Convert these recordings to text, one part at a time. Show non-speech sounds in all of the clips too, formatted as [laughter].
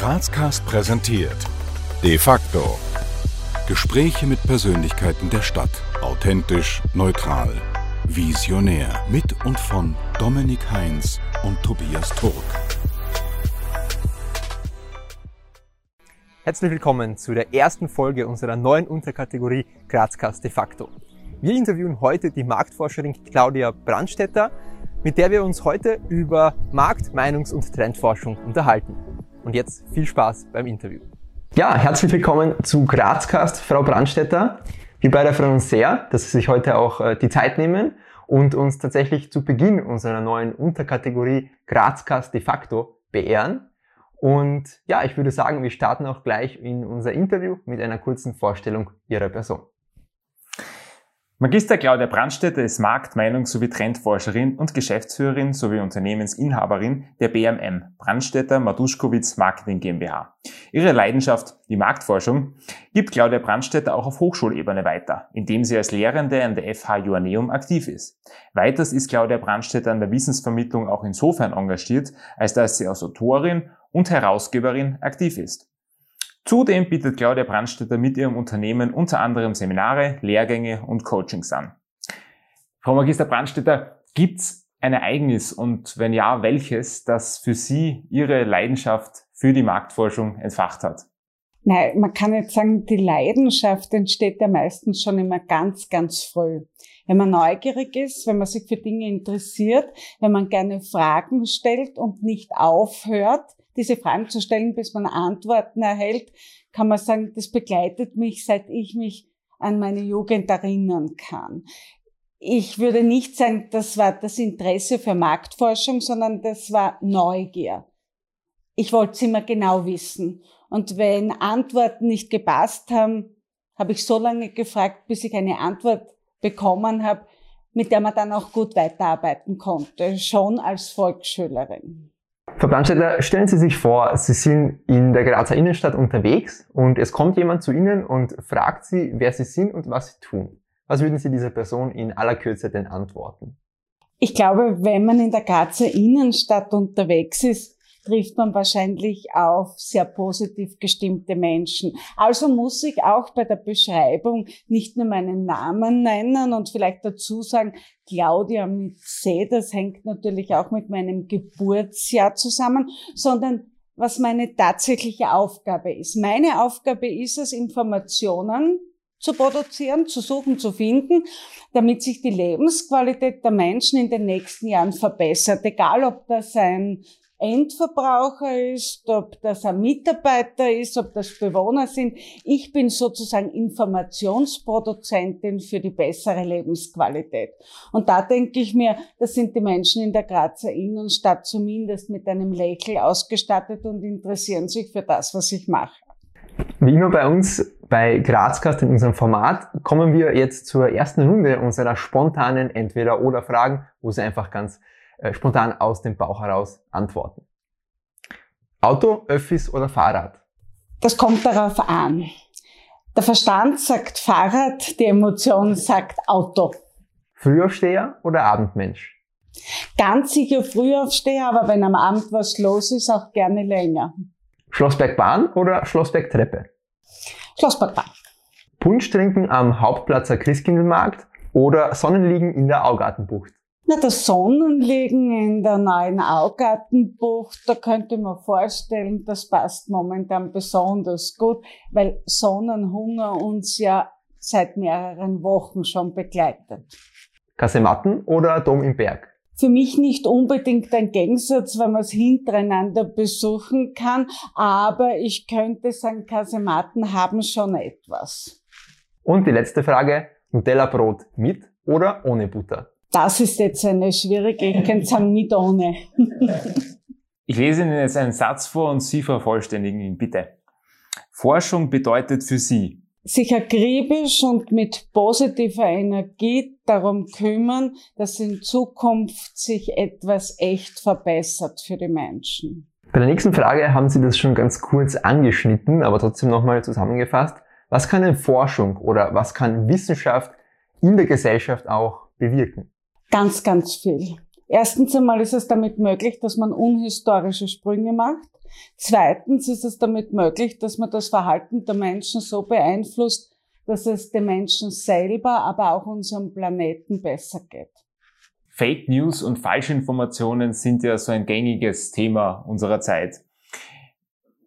Grazcast präsentiert De facto. Gespräche mit Persönlichkeiten der Stadt. Authentisch, neutral, visionär. Mit und von Dominik Heinz und Tobias Turk. Herzlich willkommen zu der ersten Folge unserer neuen Unterkategorie Grazcast de facto. Wir interviewen heute die Marktforscherin Claudia Brandstetter, mit der wir uns heute über Markt-, Meinungs- und Trendforschung unterhalten. Und jetzt viel Spaß beim Interview. Ja, herzlich willkommen zu Grazcast, Frau Brandstetter. Wir beide freuen uns sehr, dass Sie sich heute auch äh, die Zeit nehmen und uns tatsächlich zu Beginn unserer neuen Unterkategorie Grazcast de facto beehren. Und ja, ich würde sagen, wir starten auch gleich in unser Interview mit einer kurzen Vorstellung Ihrer Person. Magister Claudia Brandstätter ist Markt-, Meinungs- sowie Trendforscherin und Geschäftsführerin sowie Unternehmensinhaberin der BMM, Brandstätter Maduschkowitz Marketing GmbH. Ihre Leidenschaft, die Marktforschung, gibt Claudia Brandstätter auch auf Hochschulebene weiter, indem sie als Lehrende an der FH Joanneum aktiv ist. Weiters ist Claudia Brandstätter an der Wissensvermittlung auch insofern engagiert, als dass sie als Autorin und Herausgeberin aktiv ist. Zudem bietet Claudia Brandstätter mit ihrem Unternehmen unter anderem Seminare, Lehrgänge und Coachings an. Frau Magister Brandstätter, gibt's ein Ereignis und wenn ja, welches, das für Sie Ihre Leidenschaft für die Marktforschung entfacht hat? Nein, man kann nicht sagen, die Leidenschaft entsteht ja meistens schon immer ganz, ganz früh. Wenn man neugierig ist, wenn man sich für Dinge interessiert, wenn man gerne Fragen stellt und nicht aufhört, diese Fragen zu stellen, bis man Antworten erhält, kann man sagen, das begleitet mich, seit ich mich an meine Jugend erinnern kann. Ich würde nicht sagen, das war das Interesse für Marktforschung, sondern das war Neugier. Ich wollte es immer genau wissen. Und wenn Antworten nicht gepasst haben, habe ich so lange gefragt, bis ich eine Antwort bekommen habe, mit der man dann auch gut weiterarbeiten konnte, schon als Volksschülerin. Frau Brandstätter, stellen Sie sich vor, Sie sind in der Grazer Innenstadt unterwegs und es kommt jemand zu Ihnen und fragt Sie, wer Sie sind und was Sie tun. Was würden Sie dieser Person in aller Kürze denn antworten? Ich glaube, wenn man in der Grazer Innenstadt unterwegs ist, trifft man wahrscheinlich auf sehr positiv gestimmte Menschen. Also muss ich auch bei der Beschreibung nicht nur meinen Namen nennen und vielleicht dazu sagen, Claudia mit C, das hängt natürlich auch mit meinem Geburtsjahr zusammen, sondern was meine tatsächliche Aufgabe ist. Meine Aufgabe ist es, Informationen zu produzieren, zu suchen, zu finden, damit sich die Lebensqualität der Menschen in den nächsten Jahren verbessert. Egal, ob das ein Endverbraucher ist, ob das ein Mitarbeiter ist, ob das Bewohner sind. Ich bin sozusagen Informationsproduzentin für die bessere Lebensqualität. Und da denke ich mir, das sind die Menschen in der Grazer Innenstadt zumindest mit einem Lächeln ausgestattet und interessieren sich für das, was ich mache. Wie immer bei uns bei Grazcast in unserem Format kommen wir jetzt zur ersten Runde unserer spontanen Entweder-Oder-Fragen, wo Sie einfach ganz äh, spontan aus dem Bauch heraus antworten. Auto, Öffis oder Fahrrad? Das kommt darauf an. Der Verstand sagt Fahrrad, die Emotion sagt Auto. Frühaufsteher oder Abendmensch? Ganz sicher Frühaufsteher, aber wenn am Abend was los ist, auch gerne länger. Schlossbergbahn oder Schlossbergtreppe? Schlossbergbahn. Punsch trinken am Hauptplatzer Christkindlmarkt oder Sonnenliegen in der Augartenbucht? Na, das Sonnenliegen in der neuen Augartenbucht, da könnte man vorstellen, das passt momentan besonders gut, weil Sonnenhunger uns ja seit mehreren Wochen schon begleitet. Kasematten oder Dom im Berg? Für mich nicht unbedingt ein Gegensatz, wenn man es hintereinander besuchen kann, aber ich könnte sagen, Kasematten haben schon etwas. Und die letzte Frage, Nutella-Brot mit oder ohne Butter? Das ist jetzt eine schwierige, ich könnte sagen mit ohne. ich lese Ihnen jetzt einen Satz vor und Sie vervollständigen ihn bitte. Forschung bedeutet für Sie, sich akribisch und mit positiver Energie darum kümmern, dass in Zukunft sich etwas echt verbessert für die Menschen. Bei der nächsten Frage haben Sie das schon ganz kurz angeschnitten, aber trotzdem nochmal zusammengefasst. Was kann denn Forschung oder was kann Wissenschaft in der Gesellschaft auch bewirken? Ganz, ganz viel. Erstens einmal ist es damit möglich, dass man unhistorische Sprünge macht, Zweitens ist es damit möglich, dass man das Verhalten der Menschen so beeinflusst, dass es den Menschen selber, aber auch unserem Planeten besser geht. Fake News und Falschinformationen sind ja so ein gängiges Thema unserer Zeit.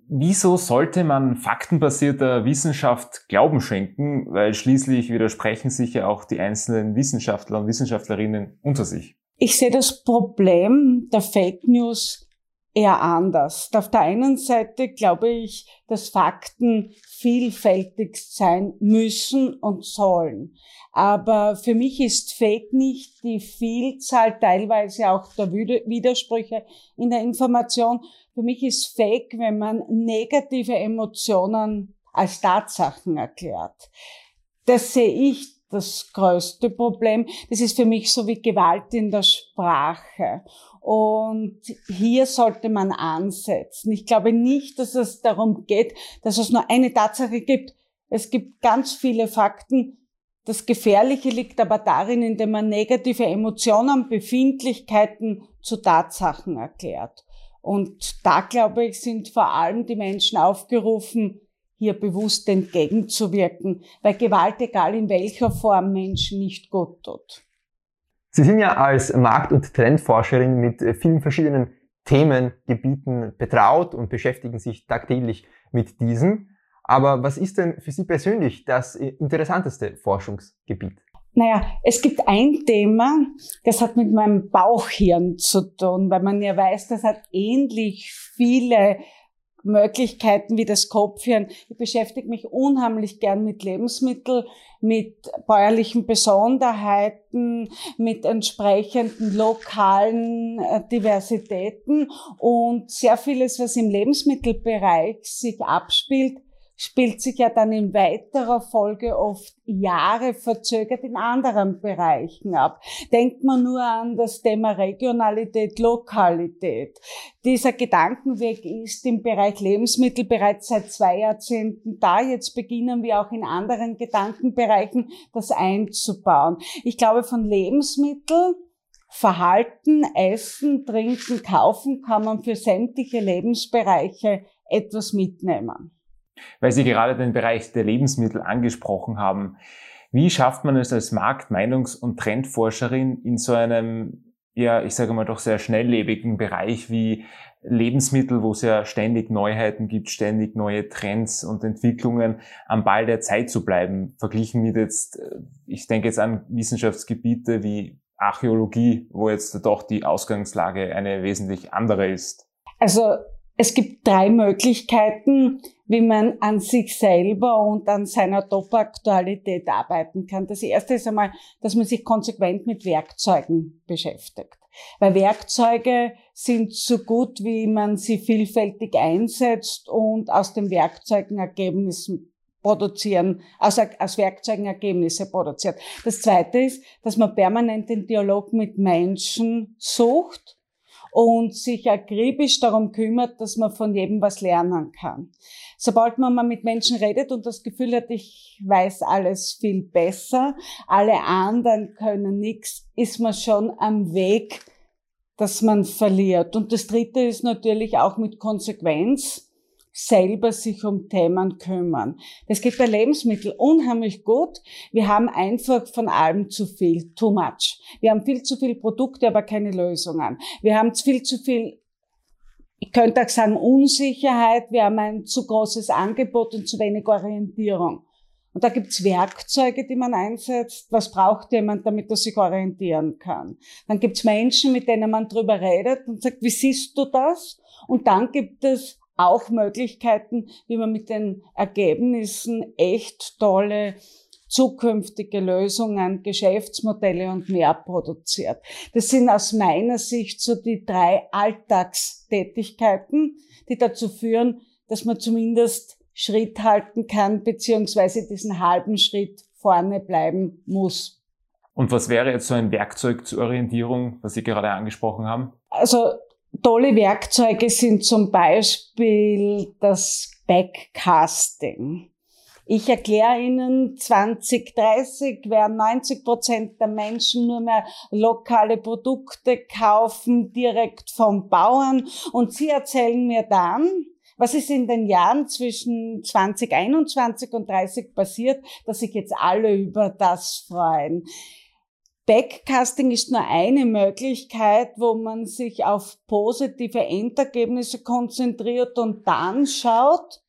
Wieso sollte man faktenbasierter Wissenschaft Glauben schenken? Weil schließlich widersprechen sich ja auch die einzelnen Wissenschaftler und Wissenschaftlerinnen unter sich. Ich sehe das Problem der Fake News eher anders. Auf der einen Seite glaube ich, dass Fakten vielfältig sein müssen und sollen. Aber für mich ist Fake nicht die Vielzahl teilweise auch der Widersprüche in der Information. Für mich ist Fake, wenn man negative Emotionen als Tatsachen erklärt. Das sehe ich das größte Problem. Das ist für mich so wie Gewalt in der Sprache. Und hier sollte man ansetzen. Ich glaube nicht, dass es darum geht, dass es nur eine Tatsache gibt. Es gibt ganz viele Fakten. Das Gefährliche liegt aber darin, indem man negative Emotionen, Befindlichkeiten zu Tatsachen erklärt. Und da, glaube ich, sind vor allem die Menschen aufgerufen, hier bewusst entgegenzuwirken, weil Gewalt, egal in welcher Form, Menschen nicht gut tut. Sie sind ja als Markt- und Trendforscherin mit vielen verschiedenen Themengebieten betraut und beschäftigen sich tagtäglich mit diesen. Aber was ist denn für Sie persönlich das interessanteste Forschungsgebiet? Naja, es gibt ein Thema, das hat mit meinem Bauchhirn zu tun, weil man ja weiß, das hat ähnlich viele Möglichkeiten wie das Kopfhirn. Ich beschäftige mich unheimlich gern mit Lebensmitteln, mit bäuerlichen Besonderheiten, mit entsprechenden lokalen äh, Diversitäten und sehr vieles, was im Lebensmittelbereich sich abspielt, spielt sich ja dann in weiterer Folge oft Jahre verzögert in anderen Bereichen ab. Denkt man nur an das Thema Regionalität, Lokalität. Dieser Gedankenweg ist im Bereich Lebensmittel bereits seit zwei Jahrzehnten da. Jetzt beginnen wir auch in anderen Gedankenbereichen das einzubauen. Ich glaube, von Lebensmitteln Verhalten, Essen, Trinken, Kaufen kann man für sämtliche Lebensbereiche etwas mitnehmen weil Sie gerade den Bereich der Lebensmittel angesprochen haben. Wie schafft man es als Markt-, Meinungs- und Trendforscherin in so einem, ja, ich sage mal doch sehr schnelllebigen Bereich wie Lebensmittel, wo es ja ständig Neuheiten gibt, ständig neue Trends und Entwicklungen, am Ball der Zeit zu bleiben, verglichen mit jetzt, äh, ich denke jetzt an Wissenschaftsgebiete wie Archäologie, wo jetzt doch die Ausgangslage eine wesentlich andere ist. Also es gibt drei Möglichkeiten, wie man an sich selber und an seiner Top-Aktualität arbeiten kann. Das erste ist einmal, dass man sich konsequent mit Werkzeugen beschäftigt. Weil Werkzeuge sind so gut, wie man sie vielfältig einsetzt und aus den Werkzeugen Ergebnissen produzieren, aus, aus Werkzeugen Ergebnisse produziert. Das zweite ist, dass man permanent den Dialog mit Menschen sucht und sich akribisch darum kümmert, dass man von jedem was lernen kann. Sobald man mal mit Menschen redet und das Gefühl hat, ich weiß alles viel besser, alle anderen können nichts, ist man schon am Weg, dass man verliert. Und das Dritte ist natürlich auch mit Konsequenz selber sich um Themen kümmern. Das geht bei Lebensmitteln unheimlich gut. Wir haben einfach von allem zu viel, too much. Wir haben viel zu viele Produkte, aber keine Lösungen. Wir haben viel zu viel ich könnte auch sagen Unsicherheit, wir haben ein zu großes Angebot und zu wenig Orientierung. Und da gibt's Werkzeuge, die man einsetzt. Was braucht jemand, damit er sich orientieren kann? Dann gibt's Menschen, mit denen man drüber redet und sagt, wie siehst du das? Und dann gibt es auch Möglichkeiten, wie man mit den Ergebnissen echt tolle zukünftige Lösungen, Geschäftsmodelle und mehr produziert. Das sind aus meiner Sicht so die drei Alltagstätigkeiten, die dazu führen, dass man zumindest Schritt halten kann, beziehungsweise diesen halben Schritt vorne bleiben muss. Und was wäre jetzt so ein Werkzeug zur Orientierung, was Sie gerade angesprochen haben? Also Tolle Werkzeuge sind zum Beispiel das Backcasting. Ich erkläre Ihnen, 2030 werden 90 Prozent der Menschen nur mehr lokale Produkte kaufen, direkt vom Bauern. Und Sie erzählen mir dann, was ist in den Jahren zwischen 2021 und 30 passiert, dass sich jetzt alle über das freuen. Backcasting ist nur eine Möglichkeit, wo man sich auf positive Endergebnisse konzentriert und dann schaut,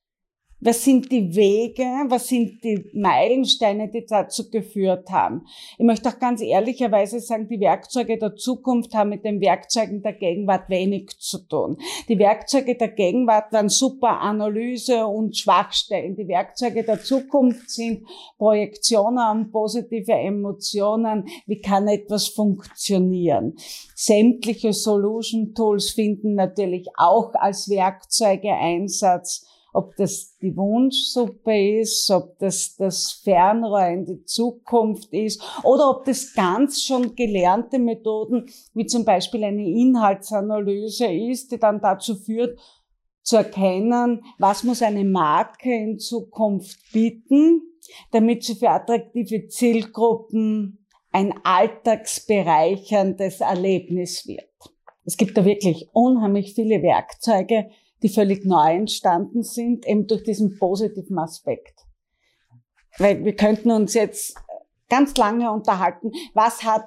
was sind die Wege? Was sind die Meilensteine, die dazu geführt haben? Ich möchte auch ganz ehrlicherweise sagen, die Werkzeuge der Zukunft haben mit den Werkzeugen der Gegenwart wenig zu tun. Die Werkzeuge der Gegenwart waren super Analyse und Schwachstellen. Die Werkzeuge der Zukunft sind Projektionen und positive Emotionen. Wie kann etwas funktionieren? Sämtliche Solution Tools finden natürlich auch als Werkzeuge Einsatz ob das die Wunschsuppe ist, ob das das Fernrohr in die Zukunft ist oder ob das ganz schon gelernte Methoden wie zum Beispiel eine Inhaltsanalyse ist, die dann dazu führt, zu erkennen, was muss eine Marke in Zukunft bieten, damit sie für attraktive Zielgruppen ein alltagsbereicherndes Erlebnis wird. Es gibt da wirklich unheimlich viele Werkzeuge, die völlig neu entstanden sind, eben durch diesen positiven Aspekt. Weil wir könnten uns jetzt ganz lange unterhalten, was hat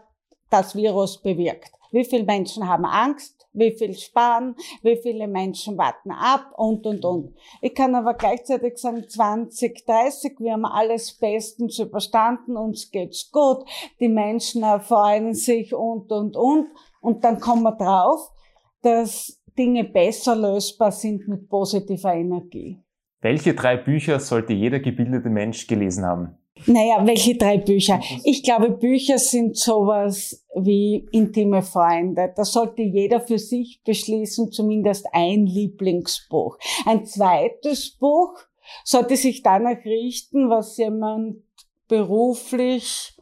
das Virus bewirkt? Wie viele Menschen haben Angst? Wie viel sparen? Wie viele Menschen warten ab? Und, und, und. Ich kann aber gleichzeitig sagen, 2030, wir haben alles bestens überstanden, uns geht's gut, die Menschen erfreuen sich und, und, und. Und dann kommen wir drauf, dass Dinge besser lösbar sind mit positiver Energie. Welche drei Bücher sollte jeder gebildete Mensch gelesen haben? Naja, welche drei Bücher? Ich glaube, Bücher sind sowas wie intime Freunde. Da sollte jeder für sich beschließen, zumindest ein Lieblingsbuch. Ein zweites Buch sollte sich danach richten, was jemand beruflich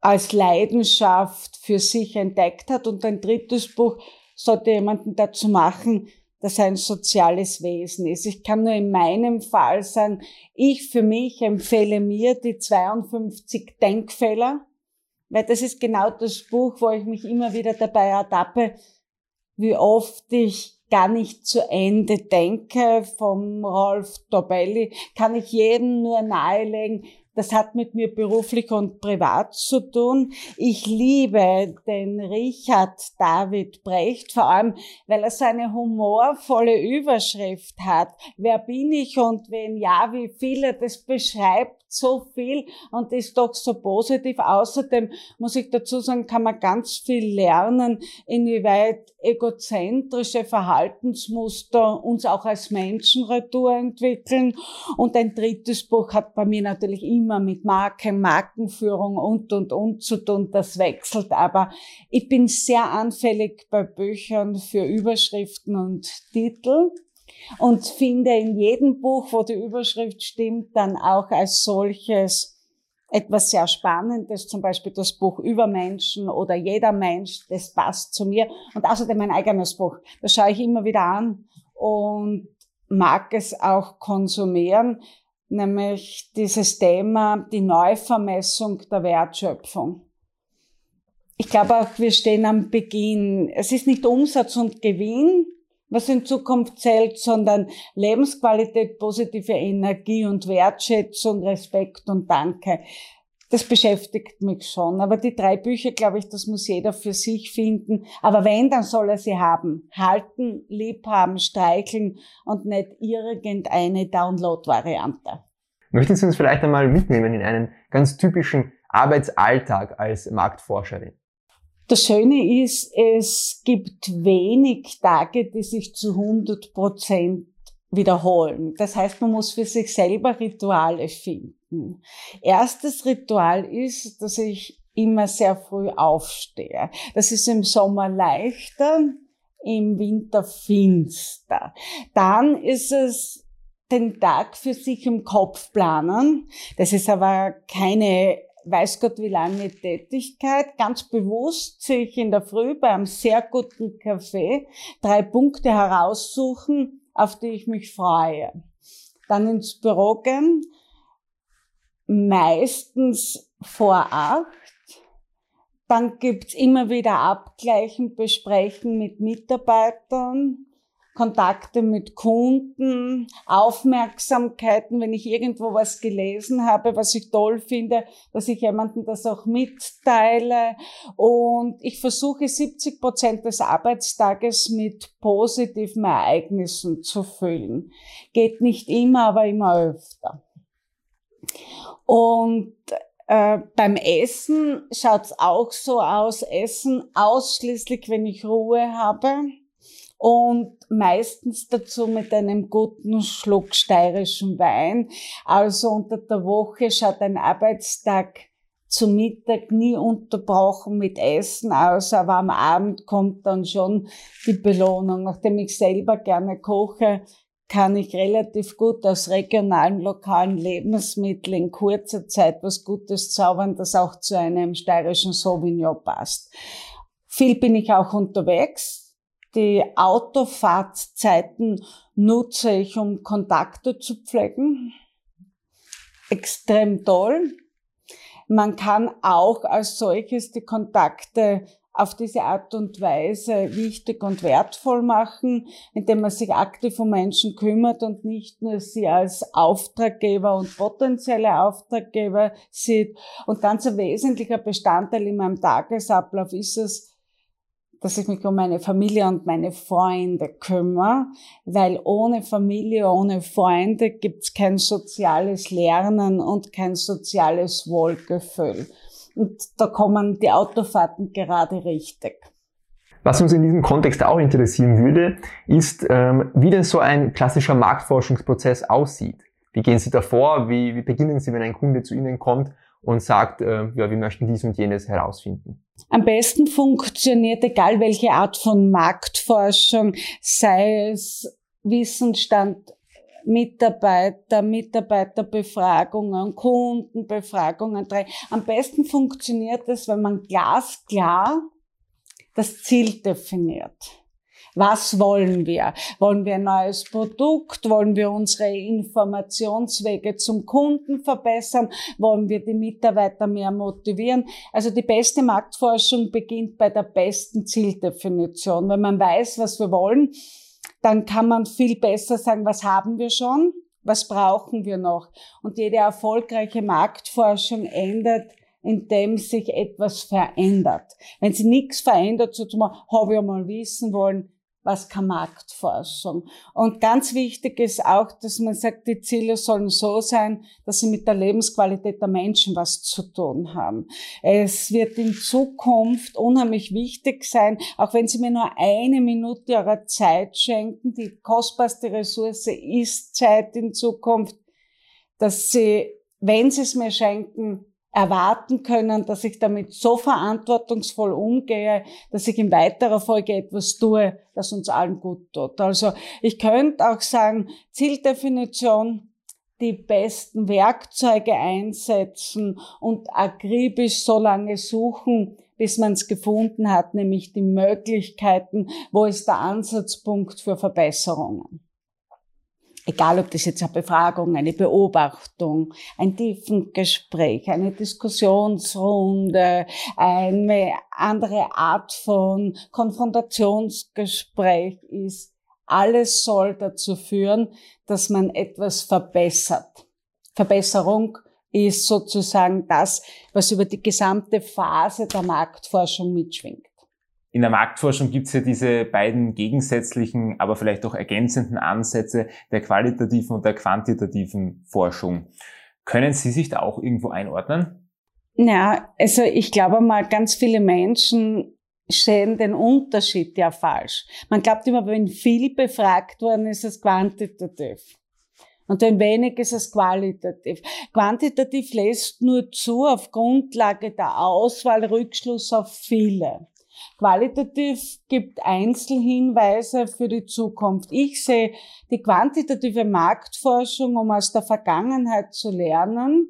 als Leidenschaft für sich entdeckt hat. Und ein drittes Buch sollte jemanden dazu machen, dass er ein soziales Wesen ist. Ich kann nur in meinem Fall sagen, ich für mich empfehle mir die 52 Denkfehler, weil das ist genau das Buch, wo ich mich immer wieder dabei ertappe, wie oft ich gar nicht zu Ende denke. Vom Rolf Dobelli kann ich jedem nur nahelegen, das hat mit mir beruflich und privat zu tun. Ich liebe den Richard David Brecht, vor allem, weil er so eine humorvolle Überschrift hat. Wer bin ich und wen ja, wie viele, das beschreibt so viel und ist doch so positiv. Außerdem muss ich dazu sagen, kann man ganz viel lernen, inwieweit egozentrische Verhaltensmuster uns auch als Menschen retour entwickeln. Und ein drittes Buch hat bei mir natürlich immer mit Marke, Markenführung und, und, und zu tun. Das wechselt. Aber ich bin sehr anfällig bei Büchern für Überschriften und Titel und finde in jedem Buch, wo die Überschrift stimmt, dann auch als solches etwas sehr Spannendes, zum Beispiel das Buch über Menschen oder jeder Mensch, das passt zu mir. Und außerdem mein eigenes Buch. Das schaue ich immer wieder an und mag es auch konsumieren, nämlich dieses Thema, die Neuvermessung der Wertschöpfung. Ich glaube auch, wir stehen am Beginn. Es ist nicht Umsatz und Gewinn, was in Zukunft zählt, sondern Lebensqualität, positive Energie und Wertschätzung, Respekt und Danke. Das beschäftigt mich schon. Aber die drei Bücher, glaube ich, das muss jeder für sich finden. Aber wenn, dann soll er sie haben. Halten, lieb haben, streicheln und nicht irgendeine Download-Variante. Möchten Sie uns vielleicht einmal mitnehmen in einen ganz typischen Arbeitsalltag als Marktforscherin? Das Schöne ist, es gibt wenig Tage, die sich zu 100 Prozent wiederholen. Das heißt, man muss für sich selber Rituale finden. Erstes Ritual ist, dass ich immer sehr früh aufstehe. Das ist im Sommer leichter, im Winter finster. Dann ist es den Tag für sich im Kopf planen. Das ist aber keine weiß Gott wie lange Tätigkeit, ganz bewusst sich in der Früh bei einem sehr guten Kaffee drei Punkte heraussuchen, auf die ich mich freue. Dann ins Büro gehen, meistens vor acht. Dann gibt's immer wieder Abgleichen, Besprechen mit Mitarbeitern. Kontakte mit Kunden, Aufmerksamkeiten, wenn ich irgendwo was gelesen habe, was ich toll finde, dass ich jemandem das auch mitteile. Und ich versuche 70 Prozent des Arbeitstages mit positiven Ereignissen zu füllen. Geht nicht immer, aber immer öfter. Und äh, beim Essen schaut's auch so aus. Essen ausschließlich, wenn ich Ruhe habe und meistens dazu mit einem guten Schluck steirischen Wein. Also unter der Woche schaut ein Arbeitstag zu Mittag nie unterbrochen mit Essen aus, aber am Abend kommt dann schon die Belohnung. Nachdem ich selber gerne koche, kann ich relativ gut aus regionalen, lokalen Lebensmitteln in kurzer Zeit was Gutes zaubern, das auch zu einem steirischen Sauvignon passt. Viel bin ich auch unterwegs. Die Autofahrtzeiten nutze ich, um Kontakte zu pflegen. Extrem toll. Man kann auch als solches die Kontakte auf diese Art und Weise wichtig und wertvoll machen, indem man sich aktiv um Menschen kümmert und nicht nur sie als Auftraggeber und potenzielle Auftraggeber sieht. Und ganz ein wesentlicher Bestandteil in meinem Tagesablauf ist es, dass ich mich um meine Familie und meine Freunde kümmere, weil ohne Familie, ohne Freunde gibt's kein soziales Lernen und kein soziales Wohlgefühl. Und da kommen die Autofahrten gerade richtig. Was uns in diesem Kontext auch interessieren würde, ist, ähm, wie denn so ein klassischer Marktforschungsprozess aussieht. Wie gehen Sie davor? Wie, wie beginnen Sie, wenn ein Kunde zu Ihnen kommt und sagt, äh, ja, wir möchten dies und jenes herausfinden. Am besten funktioniert, egal welche Art von Marktforschung, sei es Wissensstand Mitarbeiter, Mitarbeiterbefragungen, Kundenbefragungen. Am besten funktioniert es, wenn man glasklar das Ziel definiert. Was wollen wir? Wollen wir ein neues Produkt? Wollen wir unsere Informationswege zum Kunden verbessern? Wollen wir die Mitarbeiter mehr motivieren? Also die beste Marktforschung beginnt bei der besten Zieldefinition. Wenn man weiß, was wir wollen, dann kann man viel besser sagen, was haben wir schon? Was brauchen wir noch? Und jede erfolgreiche Marktforschung ändert indem sich etwas verändert. Wenn sie nichts verändert, so zum habe ich mal wissen wollen, was kann Marktforschung. Und ganz wichtig ist auch, dass man sagt, die Ziele sollen so sein, dass sie mit der Lebensqualität der Menschen was zu tun haben. Es wird in Zukunft unheimlich wichtig sein, auch wenn Sie mir nur eine Minute Ihrer Zeit schenken, die kostbarste Ressource ist Zeit in Zukunft, dass Sie, wenn Sie es mir schenken, erwarten können, dass ich damit so verantwortungsvoll umgehe, dass ich in weiterer Folge etwas tue, das uns allen gut tut. Also ich könnte auch sagen, Zieldefinition, die besten Werkzeuge einsetzen und akribisch so lange suchen, bis man es gefunden hat, nämlich die Möglichkeiten, wo ist der Ansatzpunkt für Verbesserungen egal ob das jetzt eine Befragung, eine Beobachtung, ein Tiefengespräch, eine Diskussionsrunde, eine andere Art von Konfrontationsgespräch ist, alles soll dazu führen, dass man etwas verbessert. Verbesserung ist sozusagen das, was über die gesamte Phase der Marktforschung mitschwingt. In der Marktforschung gibt es ja diese beiden gegensätzlichen, aber vielleicht auch ergänzenden Ansätze der qualitativen und der quantitativen Forschung. Können Sie sich da auch irgendwo einordnen? Ja, also ich glaube mal, ganz viele Menschen sehen den Unterschied ja falsch. Man glaubt immer, wenn viel befragt worden ist, ist es quantitativ. Und wenn wenig ist es qualitativ. Quantitativ lässt nur zu auf Grundlage der Auswahl Rückschluss auf viele. Qualitativ gibt Einzelhinweise für die Zukunft. Ich sehe die quantitative Marktforschung, um aus der Vergangenheit zu lernen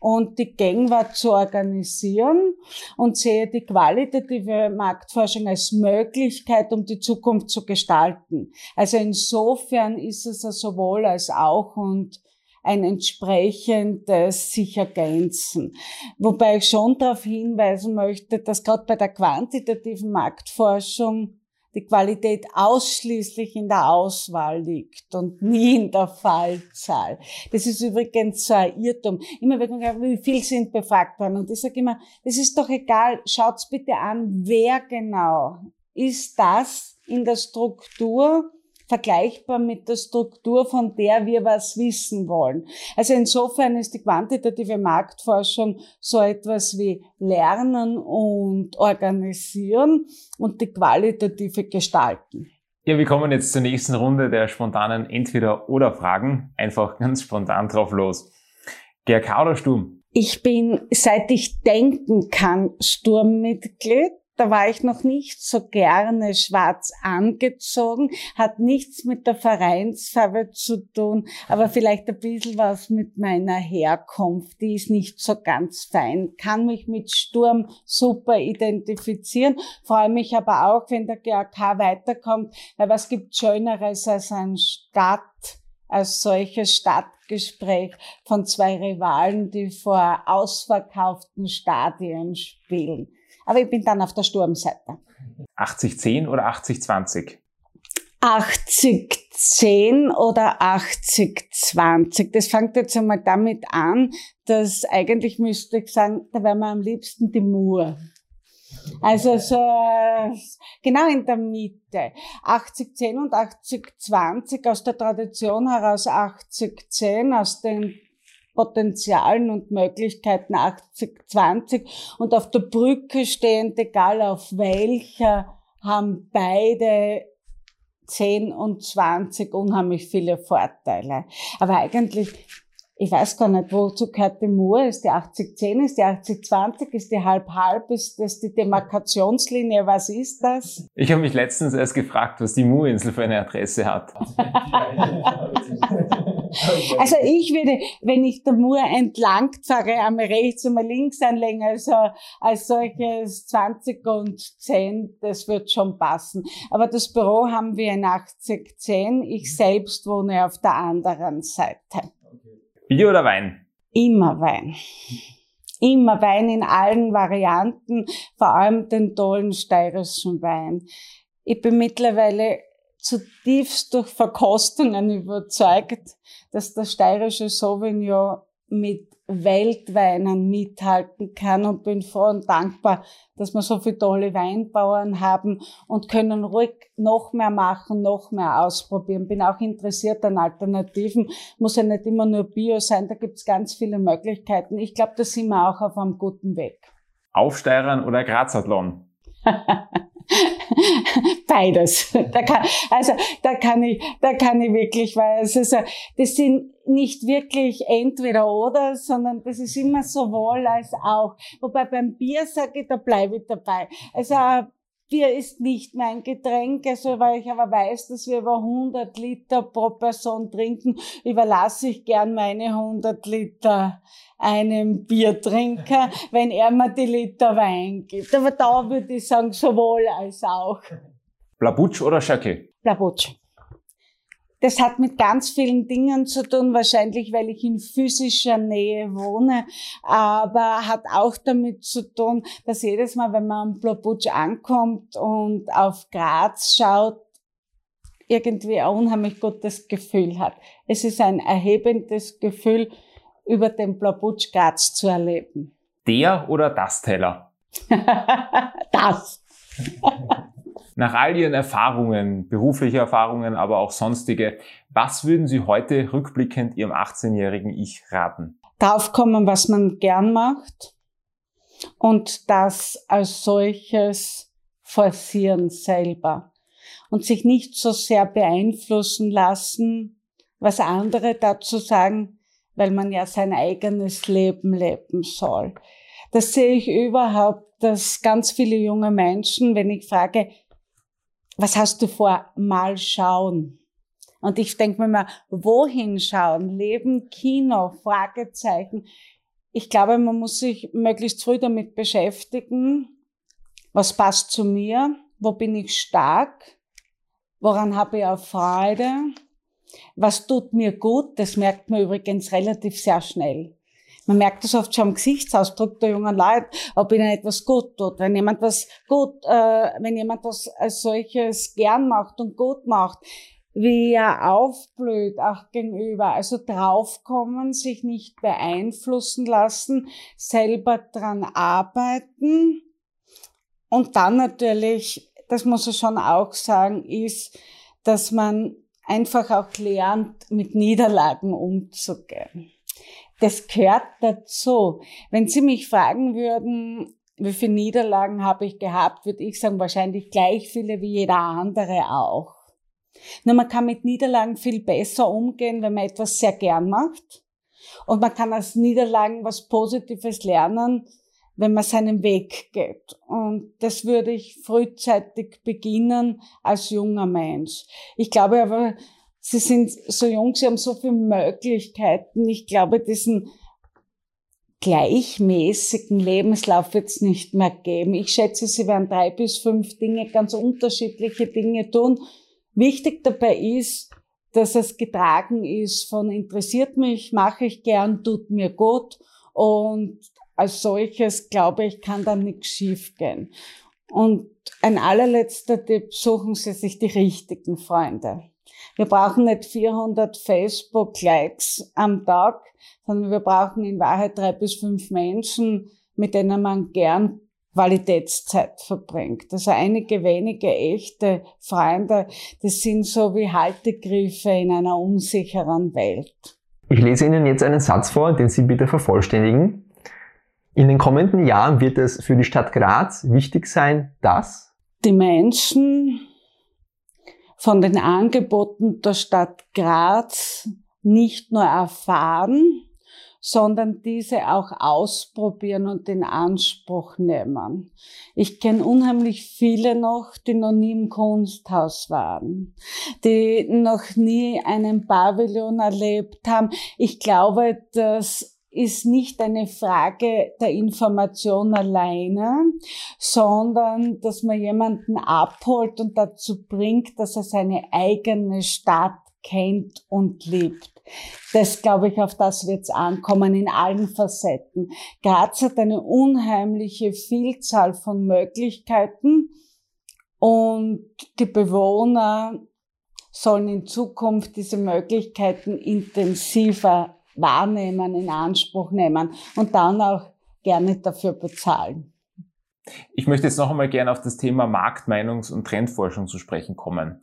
und die Gegenwart zu organisieren und sehe die qualitative Marktforschung als Möglichkeit, um die Zukunft zu gestalten. Also insofern ist es sowohl als auch und ein entsprechendes sich ergänzen. Wobei ich schon darauf hinweisen möchte, dass gerade bei der quantitativen Marktforschung die Qualität ausschließlich in der Auswahl liegt und nie in der Fallzahl. Das ist übrigens so ein Irrtum. Immer wird man gefragt, wie viel sind befragt worden? Und ich sage immer, das ist doch egal, schaut's bitte an, wer genau ist das in der Struktur vergleichbar mit der Struktur, von der wir was wissen wollen. Also insofern ist die quantitative Marktforschung so etwas wie Lernen und Organisieren und die qualitative Gestalten. Ja, wir kommen jetzt zur nächsten Runde der spontanen Entweder-Oder-Fragen. Einfach ganz spontan drauf los. GRK oder Sturm? Ich bin, seit ich denken kann, Sturmmitglied. Da war ich noch nicht so gerne schwarz angezogen, hat nichts mit der Vereinsfarbe zu tun, aber vielleicht ein bisschen was mit meiner Herkunft. Die ist nicht so ganz fein. Kann mich mit Sturm super identifizieren, freue mich aber auch, wenn der GAK weiterkommt, weil was gibt Schöneres als ein Stadt, als solches Stadtgespräch von zwei Rivalen, die vor ausverkauften Stadien spielen. Aber ich bin dann auf der Sturmseite. 80-10 oder 80-20? 80-10 oder 80-20. Das fängt jetzt einmal damit an, dass eigentlich müsste ich sagen, da wären wir am liebsten die Mur. Also so genau in der Mitte. 80-10 und 80-20 aus der Tradition heraus 80-10 aus den Potenzialen und Möglichkeiten 80-20 und auf der Brücke stehend, egal auf welcher, haben beide 10 und 20 unheimlich viele Vorteile. Aber eigentlich ich weiß gar nicht, wozu gehört die Mur? Ist die 80-10, ist die 80-20, ist die halb-halb, ist das die Demarkationslinie? Was ist das? Ich habe mich letztens erst gefragt, was die Murinsel für eine Adresse hat. [laughs] also ich würde, wenn ich der Mur entlang fahre, einmal rechts, einmal links anlegen, also als solches 20 und 10, das wird schon passen. Aber das Büro haben wir in 80-10, ich selbst wohne auf der anderen Seite. Bier oder Wein? Immer Wein. Immer Wein in allen Varianten, vor allem den tollen steirischen Wein. Ich bin mittlerweile zutiefst durch Verkostungen überzeugt, dass der steirische Sauvignon mit Weltweinen mithalten kann und bin froh und dankbar, dass wir so viele tolle Weinbauern haben und können ruhig noch mehr machen, noch mehr ausprobieren. Bin auch interessiert an Alternativen. Muss ja nicht immer nur Bio sein, da gibt's ganz viele Möglichkeiten. Ich glaube, da sind wir auch auf einem guten Weg. Aufsteirern oder Grazathlon? [laughs] [laughs] Beides. Da kann, also da kann ich, da kann ich wirklich, weil es ist, das sind nicht wirklich entweder oder, sondern das ist immer sowohl als auch. Wobei beim Bier sage ich, da bleibe ich dabei. Also Bier ist nicht mein Getränk, also weil ich aber weiß, dass wir über 100 Liter pro Person trinken, überlasse ich gern meine 100 Liter einem Biertrinker, [laughs] wenn er mir die Liter Wein gibt. Aber da würde ich sagen, sowohl als auch. Blabutsch oder Schöckel? Blabutsch. Das hat mit ganz vielen Dingen zu tun, wahrscheinlich weil ich in physischer Nähe wohne, aber hat auch damit zu tun, dass jedes Mal, wenn man am Blabutsch ankommt und auf Graz schaut, irgendwie ein unheimlich gutes Gefühl hat. Es ist ein erhebendes Gefühl, über den Blabutsch Graz zu erleben. Der oder das Teller? [laughs] das. [laughs] Nach all Ihren Erfahrungen, berufliche Erfahrungen, aber auch sonstige, was würden Sie heute rückblickend Ihrem 18-jährigen Ich raten? Draufkommen, was man gern macht und das als solches forcieren selber und sich nicht so sehr beeinflussen lassen, was andere dazu sagen, weil man ja sein eigenes Leben leben soll. Das sehe ich überhaupt, dass ganz viele junge Menschen, wenn ich frage, was hast du vor? Mal schauen. Und ich denke mir mal, wohin schauen? Leben, Kino, Fragezeichen. Ich glaube, man muss sich möglichst früh damit beschäftigen, was passt zu mir, wo bin ich stark, woran habe ich auch Freude Was tut mir gut? Das merkt man übrigens relativ sehr schnell. Man merkt das oft schon am Gesichtsausdruck der jungen Leute, ob ihnen etwas gut tut. Wenn jemand was gut, äh, wenn jemand was als solches gern macht und gut macht, wie er aufblüht, auch gegenüber. Also draufkommen, sich nicht beeinflussen lassen, selber dran arbeiten. Und dann natürlich, das muss ich schon auch sagen, ist, dass man einfach auch lernt, mit Niederlagen umzugehen. Das gehört dazu. Wenn Sie mich fragen würden, wie viele Niederlagen habe ich gehabt, würde ich sagen, wahrscheinlich gleich viele wie jeder andere auch. Nur man kann mit Niederlagen viel besser umgehen, wenn man etwas sehr gern macht. Und man kann aus Niederlagen was Positives lernen, wenn man seinen Weg geht. Und das würde ich frühzeitig beginnen als junger Mensch. Ich glaube aber, Sie sind so jung, Sie haben so viele Möglichkeiten. Ich glaube, diesen gleichmäßigen Lebenslauf wird es nicht mehr geben. Ich schätze, Sie werden drei bis fünf Dinge, ganz unterschiedliche Dinge tun. Wichtig dabei ist, dass es getragen ist von interessiert mich, mache ich gern, tut mir gut und als solches, glaube ich, kann da nichts schiefgehen. Und ein allerletzter Tipp, suchen Sie sich die richtigen Freunde. Wir brauchen nicht 400 Facebook-Likes am Tag, sondern wir brauchen in Wahrheit drei bis fünf Menschen, mit denen man gern Qualitätszeit verbringt. Also einige wenige echte Freunde, das sind so wie Haltegriffe in einer unsicheren Welt. Ich lese Ihnen jetzt einen Satz vor, den Sie bitte vervollständigen. In den kommenden Jahren wird es für die Stadt Graz wichtig sein, dass die Menschen von den Angeboten der Stadt Graz nicht nur erfahren, sondern diese auch ausprobieren und in Anspruch nehmen. Ich kenne unheimlich viele noch, die noch nie im Kunsthaus waren, die noch nie einen Pavillon erlebt haben. Ich glaube, dass ist nicht eine Frage der Information alleine, sondern dass man jemanden abholt und dazu bringt, dass er seine eigene Stadt kennt und liebt. Das glaube ich, auf das wird es ankommen in allen Facetten. Graz hat eine unheimliche Vielzahl von Möglichkeiten und die Bewohner sollen in Zukunft diese Möglichkeiten intensiver wahrnehmen, in Anspruch nehmen und dann auch gerne dafür bezahlen. Ich möchte jetzt noch einmal gerne auf das Thema Marktmeinungs- und Trendforschung zu sprechen kommen.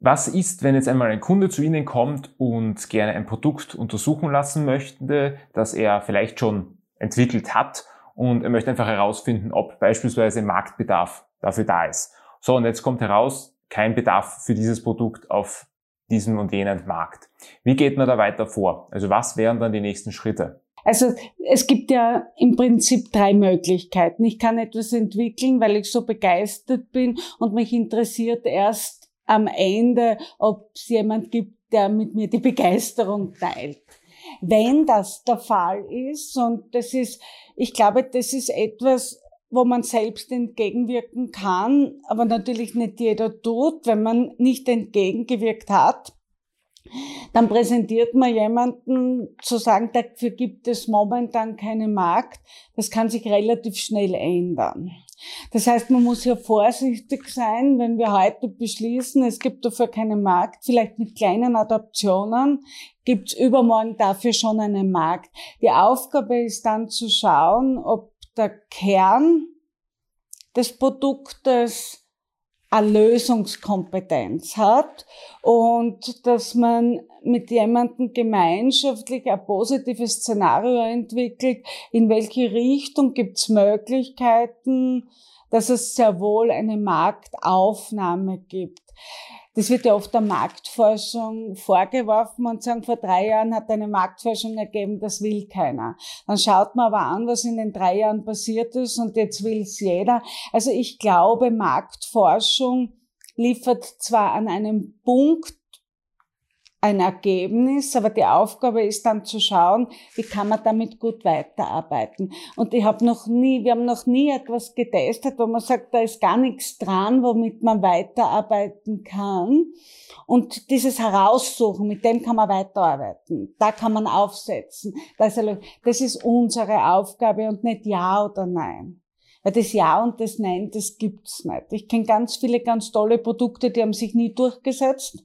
Was ist, wenn jetzt einmal ein Kunde zu Ihnen kommt und gerne ein Produkt untersuchen lassen möchte, das er vielleicht schon entwickelt hat und er möchte einfach herausfinden, ob beispielsweise Marktbedarf dafür da ist. So, und jetzt kommt heraus, kein Bedarf für dieses Produkt auf diesem und jenen Markt. Wie geht man da weiter vor? Also was wären dann die nächsten Schritte? Also es gibt ja im Prinzip drei Möglichkeiten. Ich kann etwas entwickeln, weil ich so begeistert bin und mich interessiert erst am Ende, ob es jemand gibt, der mit mir die Begeisterung teilt. Wenn das der Fall ist, und das ist, ich glaube, das ist etwas, wo man selbst entgegenwirken kann, aber natürlich nicht jeder tut, wenn man nicht entgegengewirkt hat, dann präsentiert man jemanden zu sagen, dafür gibt es momentan keinen Markt. Das kann sich relativ schnell ändern. Das heißt, man muss hier vorsichtig sein, wenn wir heute beschließen, es gibt dafür keinen Markt, vielleicht mit kleinen Adaptionen gibt es übermorgen dafür schon einen Markt. Die Aufgabe ist dann zu schauen, ob der Kern des Produktes eine Lösungskompetenz hat und dass man mit jemandem gemeinschaftlich ein positives Szenario entwickelt, in welche Richtung gibt es Möglichkeiten, dass es sehr wohl eine Marktaufnahme gibt. Das wird ja oft der Marktforschung vorgeworfen und sagen, vor drei Jahren hat eine Marktforschung ergeben, das will keiner. Dann schaut man aber an, was in den drei Jahren passiert ist und jetzt will es jeder. Also ich glaube, Marktforschung liefert zwar an einem Punkt ein Ergebnis, aber die Aufgabe ist dann zu schauen, wie kann man damit gut weiterarbeiten. Und ich habe noch nie, wir haben noch nie etwas getestet, wo man sagt, da ist gar nichts dran, womit man weiterarbeiten kann. Und dieses Heraussuchen, mit dem kann man weiterarbeiten. Da kann man aufsetzen. Das ist unsere Aufgabe und nicht Ja oder Nein. Weil das Ja und das Nein, das gibt's nicht. Ich kenne ganz viele ganz tolle Produkte, die haben sich nie durchgesetzt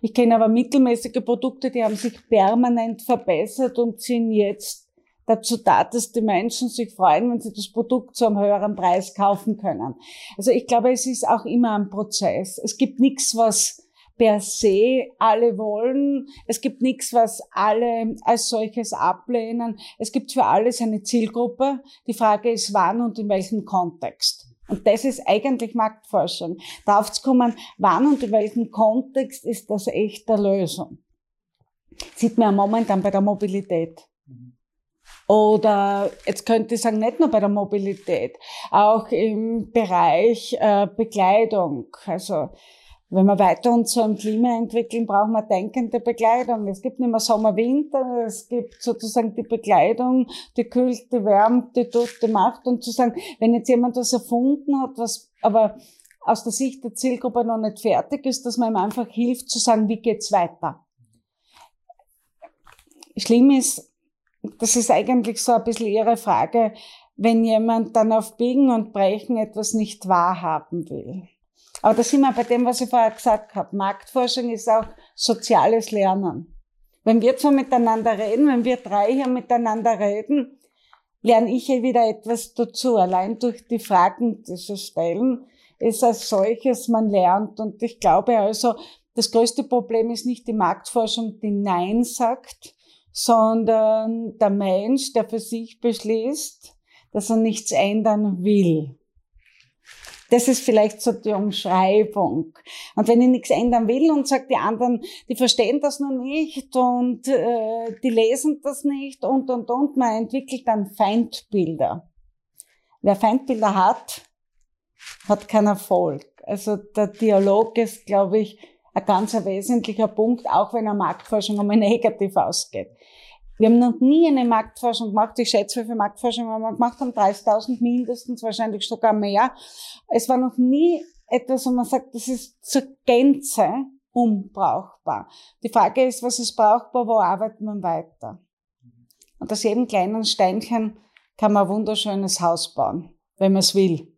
ich kenne aber mittelmäßige Produkte, die haben sich permanent verbessert und sind jetzt dazu da, dass die Menschen sich freuen, wenn sie das Produkt zu einem höheren Preis kaufen können. Also ich glaube, es ist auch immer ein Prozess. Es gibt nichts, was per se alle wollen. Es gibt nichts, was alle als solches ablehnen. Es gibt für alles eine Zielgruppe. Die Frage ist, wann und in welchem Kontext. Und das ist eigentlich Marktforschung. Darauf zu kommen, wann und in welchem Kontext ist das echt der Lösung. Sieht man ja momentan bei der Mobilität. Oder jetzt könnte ich sagen, nicht nur bei der Mobilität, auch im Bereich äh, Bekleidung. Also wenn wir weiter uns so im Klima entwickeln, brauchen wir denkende Bekleidung. Es gibt nicht mehr Sommer, Winter, es gibt sozusagen die Bekleidung, die kühlt, die wärmt, die tut, die macht. Und zu sagen, wenn jetzt jemand was erfunden hat, was aber aus der Sicht der Zielgruppe noch nicht fertig ist, dass man ihm einfach hilft zu sagen, wie geht's weiter. Schlimm ist, das ist eigentlich so ein bisschen Ihre Frage, wenn jemand dann auf Biegen und Brechen etwas nicht wahrhaben will. Aber da sind wir bei dem, was ich vorher gesagt habe. Marktforschung ist auch soziales Lernen. Wenn wir zwar miteinander reden, wenn wir drei hier miteinander reden, lerne ich hier wieder etwas dazu. Allein durch die Fragen, die sie stellen, ist als solches man lernt. Und ich glaube also, das größte Problem ist nicht die Marktforschung, die Nein sagt, sondern der Mensch, der für sich beschließt, dass er nichts ändern will. Das ist vielleicht so die Umschreibung. Und wenn ich nichts ändern will und sage, die anderen, die verstehen das noch nicht und äh, die lesen das nicht und, und, und, man entwickelt dann Feindbilder. Wer Feindbilder hat, hat keinen Erfolg. Also der Dialog ist, glaube ich, ein ganz wesentlicher Punkt, auch wenn eine Marktforschung einmal negativ ausgeht. Wir haben noch nie eine Marktforschung gemacht. Ich schätze, wie viele Marktforschung haben wir gemacht haben. 30.000 mindestens, wahrscheinlich sogar mehr. Es war noch nie etwas, wo man sagt, das ist zur Gänze unbrauchbar. Die Frage ist, was ist brauchbar, wo arbeitet man weiter? Und aus jedem kleinen Steinchen kann man ein wunderschönes Haus bauen, wenn man es will.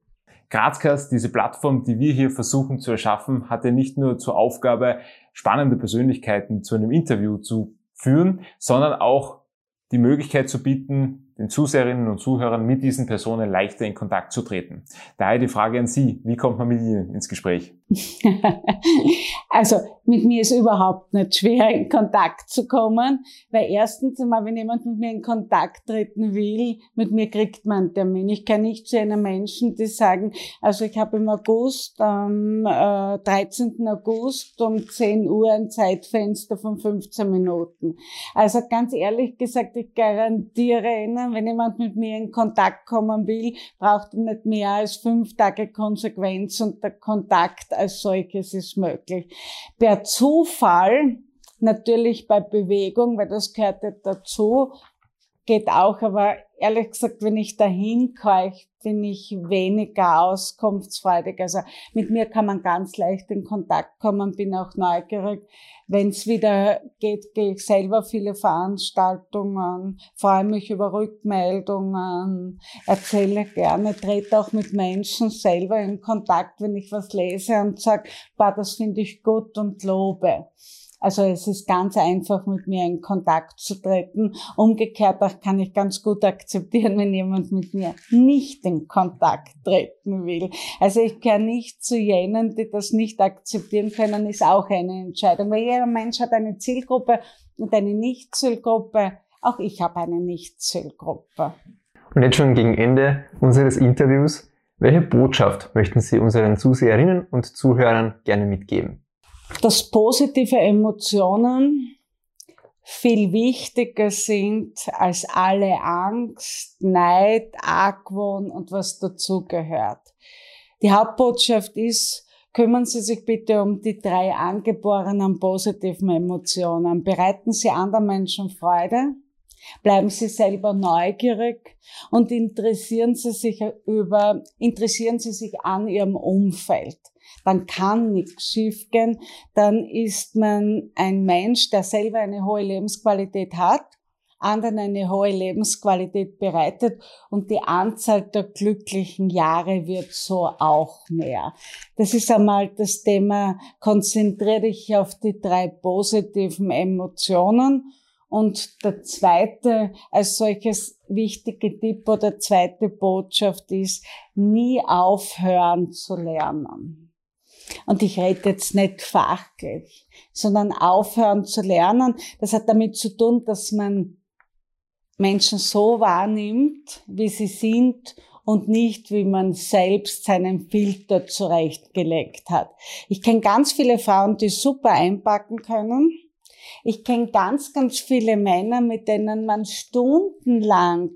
Grazcast, diese Plattform, die wir hier versuchen zu erschaffen, hatte nicht nur zur Aufgabe, spannende Persönlichkeiten zu einem Interview zu führen, sondern auch die Möglichkeit zu bieten, den Zuseherinnen und Zuhörern mit diesen Personen leichter in Kontakt zu treten. Daher die Frage an Sie, wie kommt man mit Ihnen ins Gespräch? [laughs] also mit mir ist überhaupt nicht schwer, in Kontakt zu kommen, weil erstens einmal, wenn jemand mit mir in Kontakt treten will, mit mir kriegt man einen Termin. Ich kann nicht zu einem Menschen, die sagen, also ich habe im August, am äh, 13. August um 10 Uhr ein Zeitfenster von 15 Minuten. Also ganz ehrlich gesagt, ich garantiere Ihnen, wenn jemand mit mir in Kontakt kommen will, braucht er nicht mehr als fünf Tage Konsequenz und der Kontakt als solches ist möglich. Per Zufall, natürlich bei Bewegung, weil das gehört dazu, geht auch, aber ehrlich gesagt, wenn ich dahin keuche, bin ich weniger auskunftsfreudig. Also mit mir kann man ganz leicht in Kontakt kommen, bin auch neugierig. Wenn es wieder geht, gehe ich selber viele Veranstaltungen, freue mich über Rückmeldungen, erzähle gerne, trete auch mit Menschen selber in Kontakt, wenn ich was lese und sage, das finde ich gut und lobe. Also es ist ganz einfach, mit mir in Kontakt zu treten. Umgekehrt auch kann ich ganz gut akzeptieren, wenn jemand mit mir nicht in Kontakt treten will. Also ich gehöre nicht zu jenen, die das nicht akzeptieren können, ist auch eine Entscheidung. Weil jeder Mensch hat eine Zielgruppe und eine Nicht-Zielgruppe. Auch ich habe eine Nicht-Zielgruppe. Und jetzt schon gegen Ende unseres Interviews. Welche Botschaft möchten Sie unseren Zuseherinnen und Zuhörern gerne mitgeben? Dass positive Emotionen viel wichtiger sind als alle Angst, Neid, Argwohn und was dazugehört. Die Hauptbotschaft ist, kümmern Sie sich bitte um die drei angeborenen positiven Emotionen. Bereiten Sie anderen Menschen Freude, bleiben Sie selber neugierig und interessieren Sie sich über, interessieren Sie sich an Ihrem Umfeld. Dann kann nichts schiefgehen. Dann ist man ein Mensch, der selber eine hohe Lebensqualität hat anderen eine hohe Lebensqualität bereitet und die Anzahl der glücklichen Jahre wird so auch mehr. Das ist einmal das Thema, konzentriere dich auf die drei positiven Emotionen. Und der zweite, als solches wichtige Tipp oder zweite Botschaft ist, nie aufhören zu lernen. Und ich rede jetzt nicht fachlich, sondern aufhören zu lernen. Das hat damit zu tun, dass man Menschen so wahrnimmt, wie sie sind und nicht, wie man selbst seinen Filter zurechtgelegt hat. Ich kenne ganz viele Frauen, die super einpacken können. Ich kenne ganz, ganz viele Männer, mit denen man stundenlang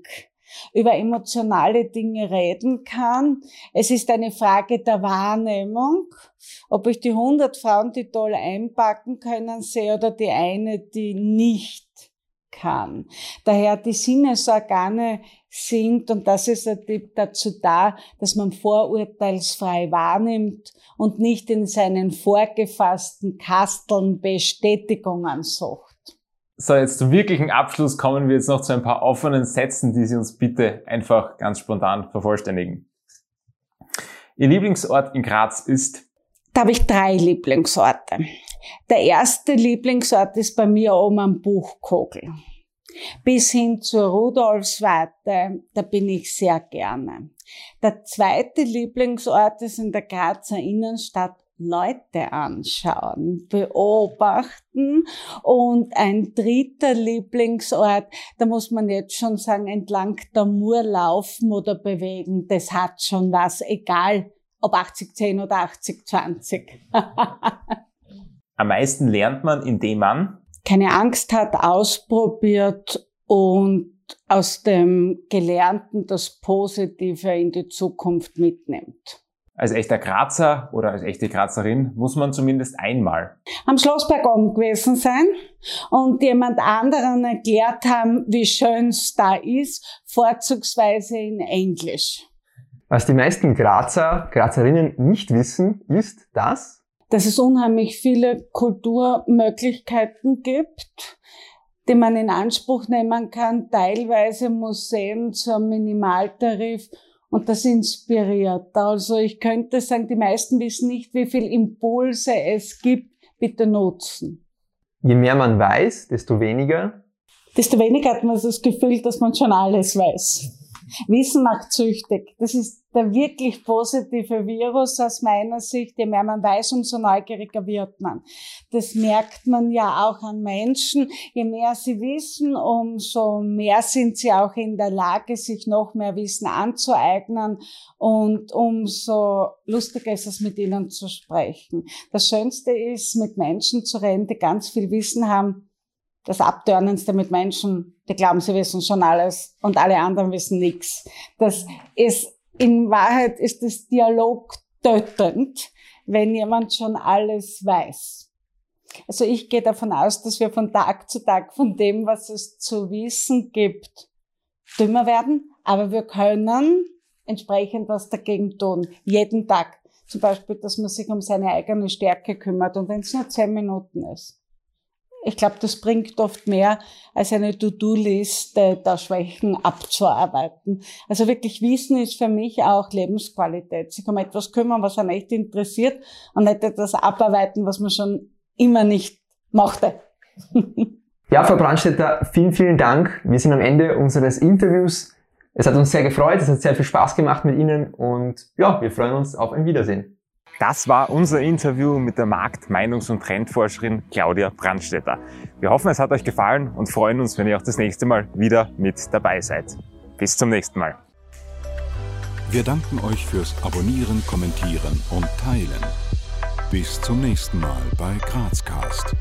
über emotionale Dinge reden kann. Es ist eine Frage der Wahrnehmung, ob ich die 100 Frauen, die toll einpacken können, sehe oder die eine, die nicht kann. Daher die Sinnesorgane sind, und das ist ein Tipp dazu da, dass man vorurteilsfrei wahrnimmt und nicht in seinen vorgefassten Kasteln Bestätigungen sucht. So, jetzt zum wirklichen Abschluss kommen wir jetzt noch zu ein paar offenen Sätzen, die Sie uns bitte einfach ganz spontan vervollständigen. Ihr Lieblingsort in Graz ist? Da habe ich drei Lieblingsorte. Der erste Lieblingsort ist bei mir oben am Buchkogel. Bis hin zur Rudolfswarte, da bin ich sehr gerne. Der zweite Lieblingsort ist in der Grazer Innenstadt Leute anschauen, beobachten und ein dritter Lieblingsort, da muss man jetzt schon sagen, entlang der Mur laufen oder bewegen, das hat schon was, egal ob 80-10 oder 80-20. [laughs] Am meisten lernt man, indem man keine Angst hat, ausprobiert und aus dem Gelernten das Positive in die Zukunft mitnimmt. Als echter Grazer oder als echte Grazerin muss man zumindest einmal am Schlossberg oben gewesen sein und jemand anderen erklärt haben, wie schön es da ist, vorzugsweise in Englisch. Was die meisten Grazer, Grazerinnen nicht wissen, ist, dass dass es unheimlich viele Kulturmöglichkeiten gibt, die man in Anspruch nehmen kann, teilweise Museen zum Minimaltarif und das inspiriert. Also ich könnte sagen, die meisten wissen nicht, wie viel Impulse es gibt, bitte nutzen. Je mehr man weiß, desto weniger. Desto weniger hat man das Gefühl, dass man schon alles weiß. Wissen macht süchtig. Das ist der wirklich positive Virus aus meiner Sicht. Je mehr man weiß, umso neugieriger wird man. Das merkt man ja auch an Menschen. Je mehr sie wissen, umso mehr sind sie auch in der Lage, sich noch mehr Wissen anzueignen und umso lustiger ist es, mit ihnen zu sprechen. Das Schönste ist, mit Menschen zu reden, die ganz viel Wissen haben, das Abtörnendste mit Menschen, die glauben, sie wissen schon alles und alle anderen wissen nichts. Das ist, in Wahrheit ist das Dialog tötend, wenn jemand schon alles weiß. Also ich gehe davon aus, dass wir von Tag zu Tag von dem, was es zu wissen gibt, dümmer werden, aber wir können entsprechend was dagegen tun. Jeden Tag. Zum Beispiel, dass man sich um seine eigene Stärke kümmert und wenn es nur zehn Minuten ist. Ich glaube, das bringt oft mehr als eine To-Do-Liste der Schwächen abzuarbeiten. Also wirklich Wissen ist für mich auch Lebensqualität. Sich um etwas kümmern, was einen echt interessiert und nicht etwas abarbeiten, was man schon immer nicht mochte. [laughs] ja, Frau Brandstätter, vielen, vielen Dank. Wir sind am Ende unseres Interviews. Es hat uns sehr gefreut, es hat sehr viel Spaß gemacht mit Ihnen und ja, wir freuen uns auf ein Wiedersehen. Das war unser Interview mit der Markt-, Meinungs- und Trendforscherin Claudia Brandstetter. Wir hoffen, es hat euch gefallen und freuen uns, wenn ihr auch das nächste Mal wieder mit dabei seid. Bis zum nächsten Mal. Wir danken euch fürs Abonnieren, Kommentieren und Teilen. Bis zum nächsten Mal bei Grazcast.